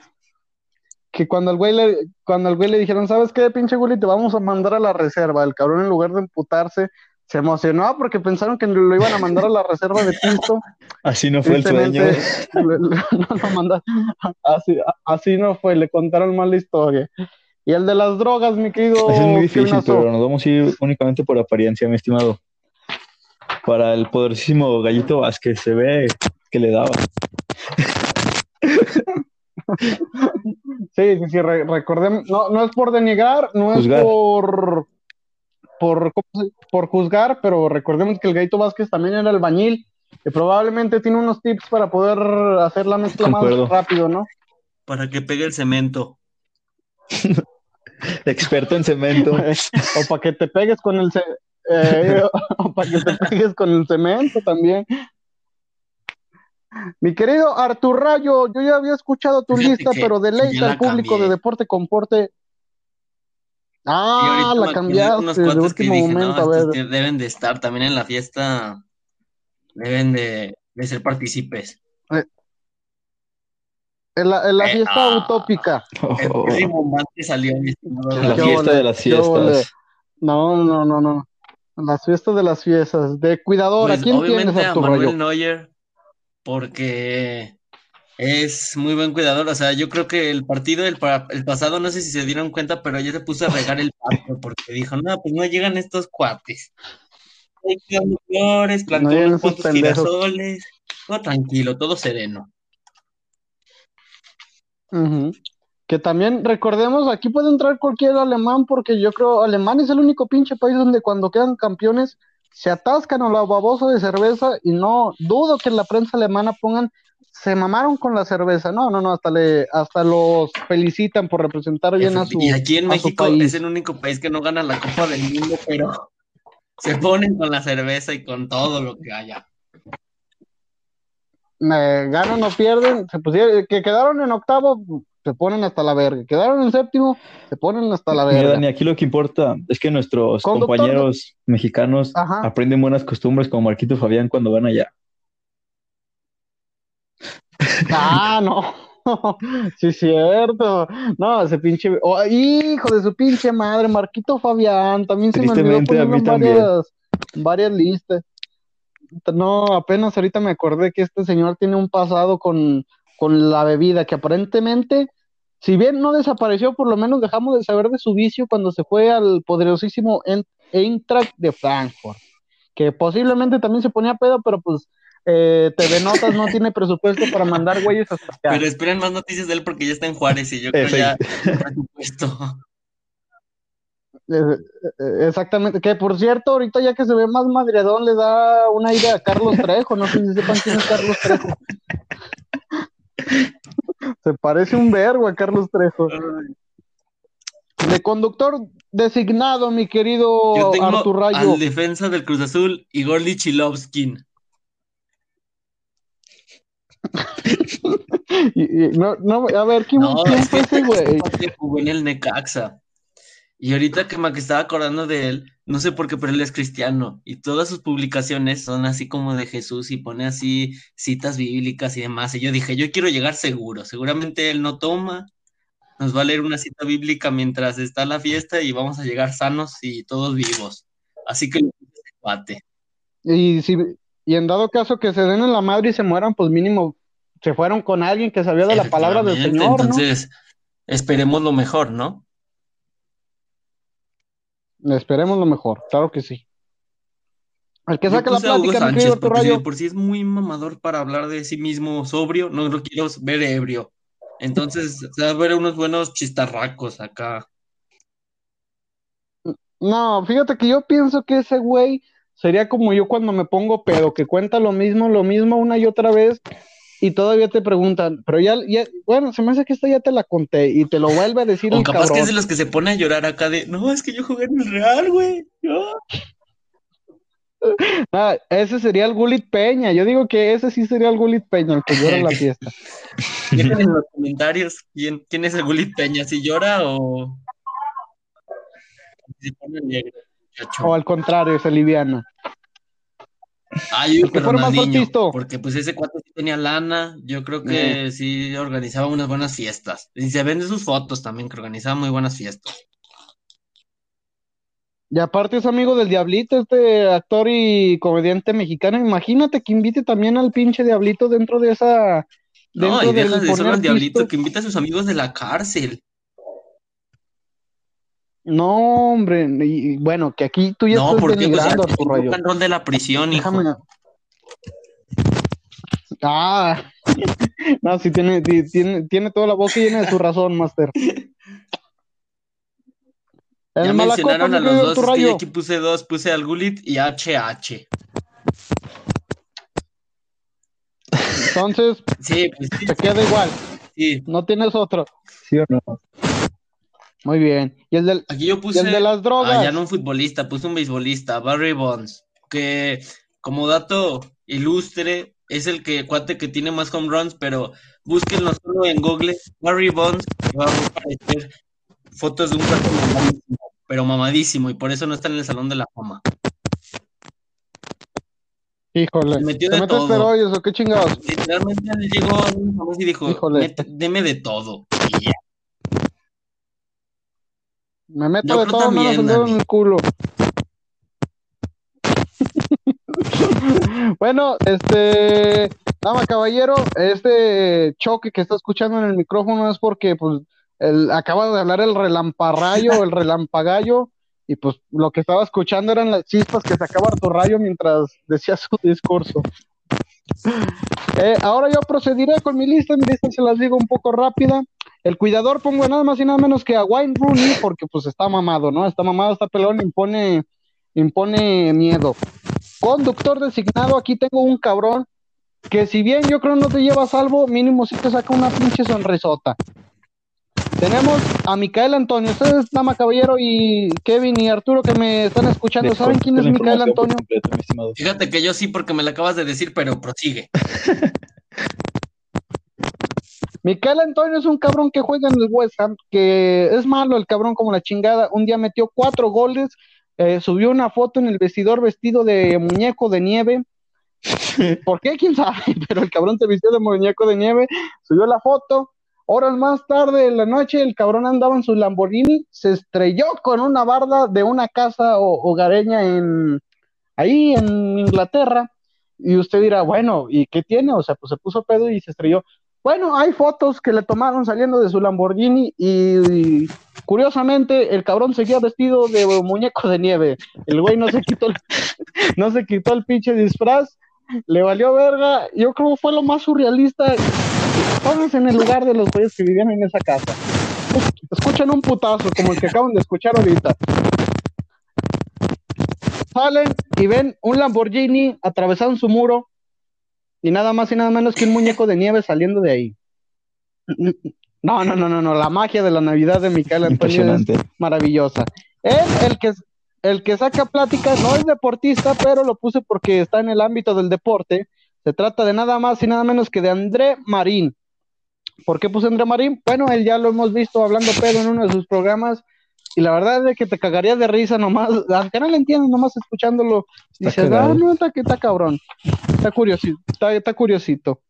Que cuando al güey le, cuando al güey le dijeron, ¿sabes qué, pinche Willy? Te vamos a mandar a la reserva. El cabrón, en lugar de emputarse, se emocionó porque pensaron que lo iban a mandar a la reserva de Pinto. Así no fue el sueño. No <laughs> mandaron. Así, así no fue, le contaron mal la historia. Y el de las drogas, mi querido es muy difícil, pero nos vamos a ir únicamente por apariencia, mi estimado. Para el poderosísimo Gallito Vázquez, se ve que le daba. Sí, sí, sí, re- recordemos, no, no es por denigrar, no es por, por, ¿cómo se- por juzgar, pero recordemos que el Gaito Vázquez también era albañil y probablemente tiene unos tips para poder hacer la mezcla Concuerdo. más rápido, ¿no? Para que pegue el cemento. <laughs> Experto en cemento. <laughs> O para que te pegues con el ce- eh, o para que te pegues con el cemento también. Mi querido Artur Rayo, yo ya había escuchado tu Fíjate lista, que- pero deleita al público cambié. de Deporte con Porte. Y Ah, la cambiaste unos de último dije, momento, no, a estos ver. que deben de estar también en la fiesta, deben de, de ser partícipes. En la, en la Eh, fiesta ah. utópica. El Oh, martes salió mi estimado la ¿Qué Gabriel. fiesta ole? de las fiestas. No, no, no, no. Las fiestas de las fiestas. De cuidador, ¿a Pues quién tienes, obviamente a Artur Manuel? Neuer, porque es muy buen cuidador. O sea, yo creo que el partido pa- el pasado, no sé si se dieron cuenta, pero ya se puso a regar el pasto porque dijo, no, pues no llegan estos cuates. Cuidando flores, plantó llegan unos esos cuantos pendejos. girasoles, todo tranquilo, todo sereno. Que también recordemos, aquí puede entrar cualquier alemán, porque yo creo Alemania es el único pinche país donde cuando quedan campeones se atascan a la babosa de cerveza y no dudo que en la prensa alemana pongan se mamaron con la cerveza. No, no, no, hasta le hasta los felicitan por representar bien a su Y aquí en México es el único país que no gana la Copa del Mundo, pero se ponen con la cerveza y con todo lo que haya. Me ganan o pierden, se pusieron, que quedaron en octavo, se ponen hasta la verga, quedaron en séptimo, se ponen hasta la Mira, verga. Dani, aquí lo que importa es que nuestros Conductor compañeros mexicanos Ajá. aprenden buenas costumbres como Marquito Fabián cuando van allá. Ah, no. <laughs> sí, es cierto. No, ese pinche. oh, hijo de su pinche madre, Marquito Fabián. También se me olvidó también. varias, varias listas. No, apenas ahorita me acordé que este señor tiene un pasado con, con la bebida, que aparentemente, si bien no desapareció, por lo menos dejamos de saber de su vicio cuando se fue al poderosísimo En- Eintracht de Frankfurt, que posiblemente también se ponía pedo, pero pues eh, TV Notas no tiene presupuesto para mandar güeyes hasta acá. Pero esperen más noticias de él porque ya está en Juárez y yo creo Efecto. ya presupuesto. Eh, Exactamente, que por cierto, ahorita ya que se ve más madreadón, le da una idea a Carlos Trejo, no sé si sepan quién es Carlos Trejo. Se parece un vergo a Carlos Trejo. De conductor designado, mi querido Yo tengo Artur Rayo. al defensa del Cruz Azul, Igor Lichilovskin. <laughs> No, no, a ver, ¿quién, No, quién fue ese güey? jugó en el Necaxa. Y ahorita que me estaba acordando de él, no sé por qué, pero él es cristiano. Y todas sus publicaciones son así como de Jesús y pone así citas bíblicas y demás. Y yo dije, yo quiero llegar seguro. Seguramente él no toma. Nos va a leer una cita bíblica mientras está la fiesta y vamos a llegar sanos y todos vivos. Así que empate. Y, si, y en dado caso que se den en la madre y se mueran, pues mínimo se fueron con alguien que sabía de la palabra del Señor, ¿no? Entonces, esperemos lo mejor, ¿no? Esperemos lo mejor, claro que sí. El que saca la plática, Sánchez, porque si de por sí es muy mamador para hablar de sí mismo sobrio, no lo quiero ver ebrio. Entonces, se va a ver unos buenos chistarracos acá. No, fíjate que yo pienso que ese güey sería como yo cuando me pongo pedo, que cuenta lo mismo, lo mismo una y otra vez, y todavía te preguntan, pero ya, ya, bueno, se me hace que esta ya te la conté, y te lo vuelve a decir O el capaz que es cabrón. de los que se pone a llorar acá de, no, es que yo jugué en el Real, güey. No. <laughs> Ah, ese sería el Gulit Peña, yo digo que ese sí sería el Gulit Peña, el que llora en la <laughs> fiesta. Dejen en los comentarios quién, quién es el Gulit Peña, si llora o se pone muchacho. O al contrario, es liviana. Ah, yo más Ronaldinho, porque pues ese cuate sí tenía lana, yo creo que sí organizaba unas buenas fiestas. Y se ven de sus fotos también, que organizaba muy buenas fiestas. Y aparte es amigo del Diablito, este actor y comediante mexicano. Imagínate que invite también al pinche Diablito dentro de esa. No, Dentro y deja del de solo al diablito que invita a sus amigos de la cárcel. No, hombre, y, bueno, que aquí tú ya No, estás porque pues, denigrando, el Artur Rayo. rock and roll de la prisión, hijo. Déjame. Ah, <laughs> no, sí tiene, ti- tiene, tiene toda la boca llena de su razón, Master. <laughs> Ya mencionaron mi a los dos, es que yo Rayo. aquí puse dos, puse al Gulit y HH. Entonces, Sí, pues sí, te queda igual, sí. no tienes otro. ¿Sí o no? Muy bien. Y el del, Aquí yo puse. el de las drogas. Ah, ya no un futbolista, puse un beisbolista, Barry Bonds, que como dato ilustre, es el que cuate que tiene más home runs, pero búsquenlo solo en Google, Barry Bonds, y va a aparecer fotos de un cuate mamadísimo, pero mamadísimo, y por eso no está en el Salón de la Fama. Híjole, Se metió ¿te de metes todo. o qué chingados? Literalmente llegó a un famoso y dijo, Híjole. "Mete- deme de todo. Y ya. Me meto Yo de todo menos también, el dedo Dani. en el culo. <laughs> bueno, este, dama caballero, este choque que está escuchando en el micrófono es porque pues el, acaba de hablar el relamparrayo, el relampagallo, y pues lo que estaba escuchando eran las chispas que sacaba Rayo mientras decía su discurso. Eh, ahora yo procederé con mi lista, mi lista se las digo un poco rápida. El cuidador pongo nada más y nada menos que a Wayne Rooney porque pues está mamado, ¿no? Está mamado, está pelón, impone, impone miedo. Conductor designado, aquí tengo un cabrón que si bien yo creo no te lleva a salvo, mínimo sí te saca una pinche sonrisota. Tenemos a Micael Antonio, ustedes, Dama Caballero y Kevin y Arturo que me están escuchando, ¿saben quién es Micael Antonio? Fíjate que yo sí, porque me lo acabas de decir, pero prosigue. <laughs> Micael Antonio es un cabrón que juega en el West Ham, que es malo el cabrón como la chingada. Un día metió cuatro goles, eh, subió una foto en el vestidor vestido de muñeco de nieve. <laughs> ¿Por qué? ¿Quién sabe? <laughs> Pero el cabrón se vistió de muñeco de nieve, subió la foto Horas más tarde en la noche, el cabrón andaba en su Lamborghini, se estrelló con una barda de una casa hogareña en ahí en Inglaterra. Y usted dirá, bueno, ¿y qué tiene? O sea, pues se puso pedo y se estrelló. Bueno, hay fotos que le tomaron saliendo de su Lamborghini y, curiosamente el cabrón seguía vestido de muñeco de nieve. El güey no se quitó el, <laughs> no se quitó el pinche disfraz, le valió verga. Yo creo que fue lo más surrealista. Pónganse en el lugar de los güeyes que vivían en esa casa. Escuchan un putazo como el que acaban de escuchar ahorita. Salen y ven un Lamborghini atravesado en su muro y nada más y nada menos que un muñeco de nieve saliendo de ahí. No, no, no, no, no, la magia de la Navidad de Micael Antonio es maravillosa. Él, el que, el que saca pláticas, no es deportista, pero lo puse porque está en el ámbito del deporte. Se trata de nada más y nada menos que de André Marín. ¿Por qué puse André Marín? Bueno, él ya lo hemos visto hablando pedo en uno de sus programas y la verdad es que te cagarías de risa nomás, aunque no le entiendes, nomás escuchándolo, dices, ah, no, está, está cabrón, está curiosito, está, curiosito.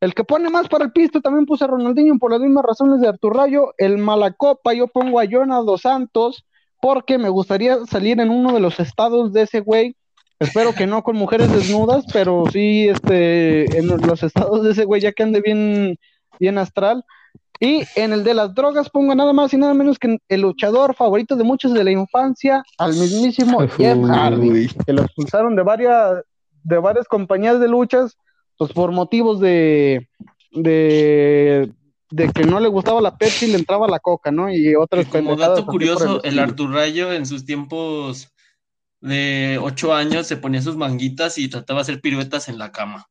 El que pone más para el pisto también puse a Ronaldinho por las mismas razones de Artur Rayo. El Malacopa, yo pongo a Jonah dos Santos porque me gustaría salir en uno de los estados de ese güey. Espero que no con mujeres desnudas, pero sí este, en los estados de ese güey, ya que ande bien, bien astral. Y en el de las drogas pongo nada más y nada menos que el luchador favorito de muchos de la infancia, al mismísimo Jeff Hardy, que lo expulsaron de varias, de varias compañías de luchas, pues por motivos de, de, que no le gustaba la Pepsi y le entraba la coca, ¿no? Y otras Como dato curioso, el, el Artur Rayo en sus tiempos de ocho años se ponía sus manguitas y trataba de hacer piruetas en la cama.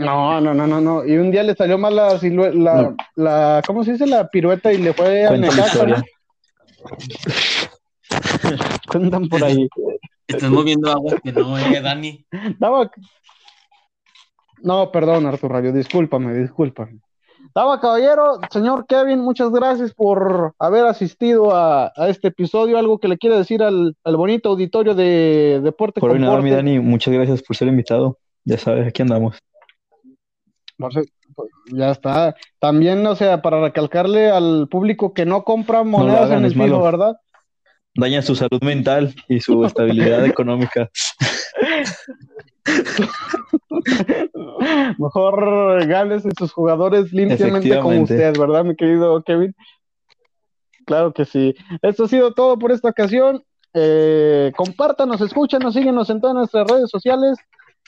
No, no, no, no, no. Y un día le salió mal la la, la, ¿cómo se dice? La pirueta y le fue a negar. <laughs> Cuentan por ahí. Estás moviendo agua que no, eh, Dani. No, perdón, Arturo Radio, discúlpame, discúlpame. Daba caballero, señor Kevin, muchas gracias por haber asistido a, este episodio. Algo que le quiere decir al, bonito auditorio de Deporte Por nada, mi Dani, muchas gracias por ser invitado. Ya sabes, aquí andamos. Pues, ya está. También, o sea, para recalcarle al público que no compra monedas en el fijo, ¿verdad? Daña su salud mental y su estabilidad <laughs> económica. <laughs> Mejor gales a sus jugadores limpiamente como usted, ¿verdad, mi querido Kevin? Claro que sí. Esto ha sido todo por esta ocasión. Eh, compártanos, escúchanos, síguenos en todas nuestras redes sociales.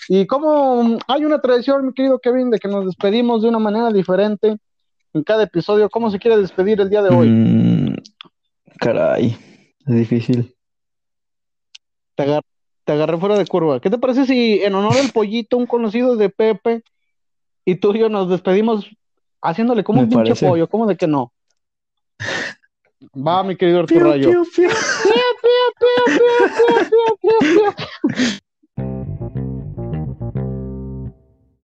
Y como hay una tradición, mi querido Kevin, de que nos despedimos de una manera diferente en cada episodio. ¿Cómo se quiere despedir el día de hoy? Mm, caray, es difícil. Te, agarré fuera de curva. ¿Qué te parece si en honor al pollito, un conocido de Pepe, y tú y yo nos despedimos haciéndole como un pinche pollo? ¿Cómo de que no? Va, mi querido Arturo Rayo.